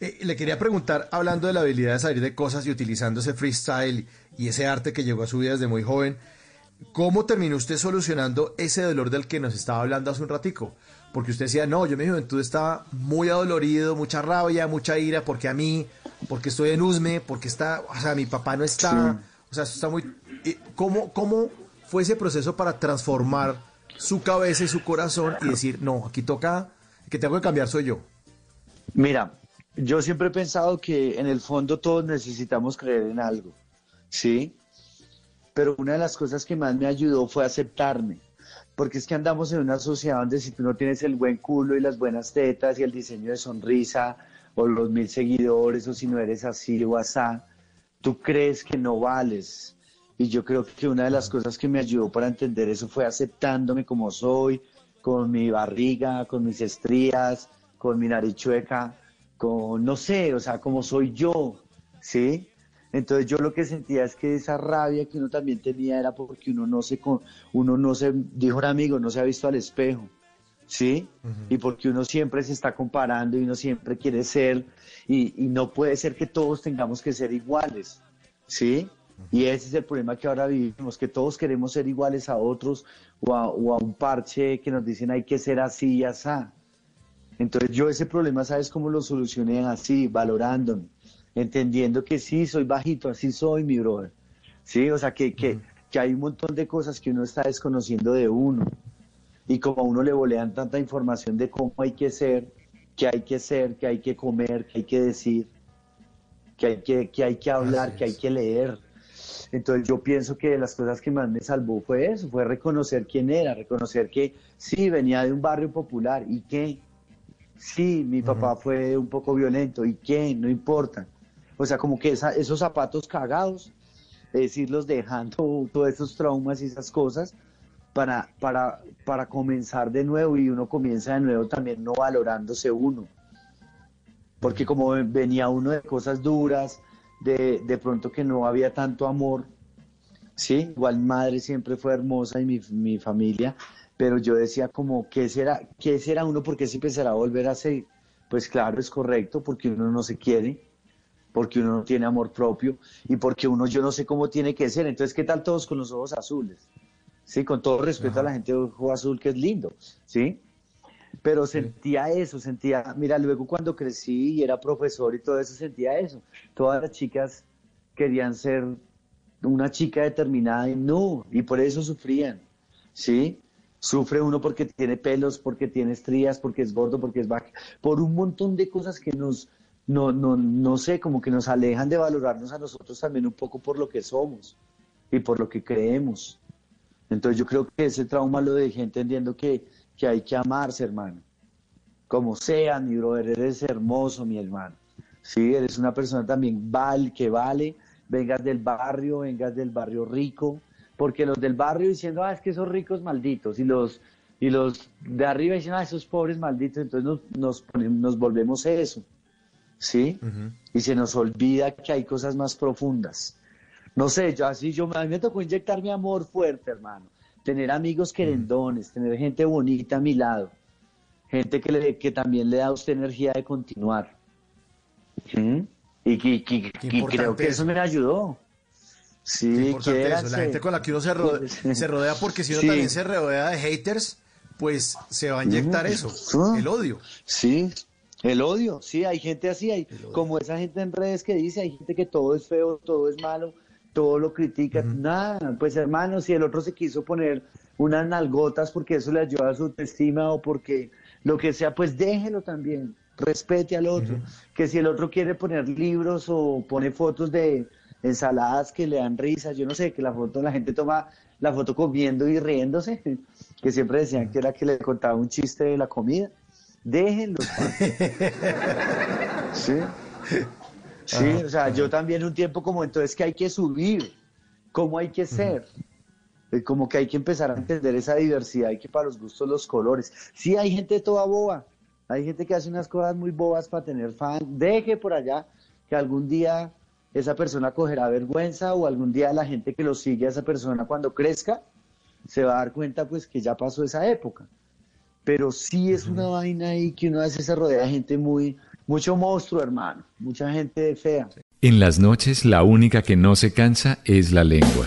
Eh, le quería preguntar, hablando de la habilidad de salir de cosas y utilizando ese freestyle y ese arte que llegó a su vida desde muy joven, ¿cómo terminó usted solucionando ese dolor del que nos estaba hablando hace un ratico? Porque usted decía, no, yo en mi juventud estaba muy adolorido, mucha rabia, mucha ira, porque a mí, porque estoy en Usme, porque está, o sea, mi papá no está, o sea, eso está muy... ¿Cómo, ¿Cómo fue ese proceso para transformar su cabeza y su corazón y decir, no, aquí toca, que tengo que cambiar soy yo? Mira, yo siempre he pensado que en el fondo todos necesitamos creer en algo, ¿sí? Pero una de las cosas que más me ayudó fue aceptarme porque es que andamos en una sociedad donde si tú no tienes el buen culo y las buenas tetas y el diseño de sonrisa o los mil seguidores o si no eres así o asá, tú crees que no vales. Y yo creo que una de las cosas que me ayudó para entender eso fue aceptándome como soy, con mi barriga, con mis estrías, con mi nariz chueca, con, no sé, o sea, como soy yo, ¿sí? Entonces yo lo que sentía es que esa rabia que uno también tenía era porque uno no se, uno no se, dijo un amigo, no se ha visto al espejo, ¿sí? Y porque uno siempre se está comparando y uno siempre quiere ser, y, no puede ser que todos tengamos que ser iguales, ¿sí? Y ese es el problema que ahora vivimos, que todos queremos ser iguales a otros o a, o a un parche que nos dicen hay que ser así y así. Entonces yo ese problema, ¿sabes cómo lo solucioné así, valorándome? entendiendo que sí, soy bajito, así soy, mi brother. Sí, o sea, que, que, que hay un montón de cosas que uno está desconociendo de uno. Y como a uno le bolean tanta información de cómo hay que ser, qué hay que ser, qué hay que comer, qué hay que decir, que hay que, que, hay que hablar, que hay que leer. Entonces yo pienso que las cosas que más me salvó fue eso, fue reconocer quién era, reconocer que sí, venía de un barrio popular y que sí, mi papá fue un poco violento y que no importa. O sea, como que esos zapatos cagados, es irlos dejando todos esos traumas y esas cosas para, para, para comenzar de nuevo y uno comienza de nuevo también no valorándose uno. Porque como venía uno de cosas duras, de, de pronto que no había tanto amor, sí, igual madre siempre fue hermosa y mi, mi familia, pero yo decía como, ¿qué será, qué será uno? porque si empezará a volver a ser? Pues claro, es correcto, porque uno no se quiere porque uno no tiene amor propio y porque uno yo no sé cómo tiene que ser. Entonces, ¿qué tal todos con los ojos azules? Sí, con todo respeto a la gente de ojo azul, que es lindo, ¿sí? Pero sentía eso, sentía, mira, luego cuando crecí y era profesor y todo eso, sentía eso. Todas las chicas querían ser una chica determinada y no, y por eso sufrían, ¿sí? Sufre uno porque tiene pelos, porque tiene estrías, porque es gordo, porque es bajo, por un montón de cosas que nos, no, no, no sé, como que nos alejan de valorarnos a nosotros también un poco por lo que somos y por lo que creemos. Entonces yo creo que ese trauma lo dejé entendiendo que, que hay que amarse, hermano. Como sea, mi brother, eres hermoso, mi hermano. Sí, eres una persona también val, que vale, vengas del barrio, vengas del barrio rico, porque los del barrio diciendo, ah, es que esos ricos malditos, y los, y los de arriba diciendo, ah, esos pobres malditos, entonces nos, nos, nos volvemos eso. ¿sí? Y se nos olvida que hay cosas más profundas. No sé, yo así, yo, a mí me tocó inyectar mi amor fuerte, hermano. Tener amigos querendones, tener gente bonita a mi lado. Gente que, le, que también le da a usted energía de continuar. Y, creo que eso me ayudó. Sí, que eso. La gente con la que uno se rodea, se rodea porque si uno también se rodea de haters, pues se va a inyectar eso, el odio. Sí, el odio, sí, hay gente así, hay como esa gente en redes que dice, hay gente que todo es feo, todo es malo, todo lo critica, nada, pues hermano, si el otro se quiso poner unas nalgotas porque eso le ayuda a su autoestima o porque lo que sea, pues déjelo también, respete al otro, que si el otro quiere poner libros o pone fotos de ensaladas que le dan risa, yo no sé, que la foto, la gente toma la foto comiendo y riéndose, que siempre decían que era que le contaba un chiste de la comida. Déjenlo. ¿Sí? Sí, o sea, yo también un tiempo como entonces que hay que subir, cómo hay que ser. Eh, Como que hay que empezar a entender esa diversidad y que para los gustos los colores. Sí, hay gente toda boba, hay gente que hace unas cosas muy bobas para tener fan. Deje por allá que algún día esa persona cogerá vergüenza o algún día la gente que lo sigue a esa persona cuando crezca se va a dar cuenta pues que ya pasó esa época. Pero sí es una vaina ahí que uno a veces se rodea de gente muy, mucho monstruo, hermano, mucha gente fea. En las noches la única que no se cansa es la lengua.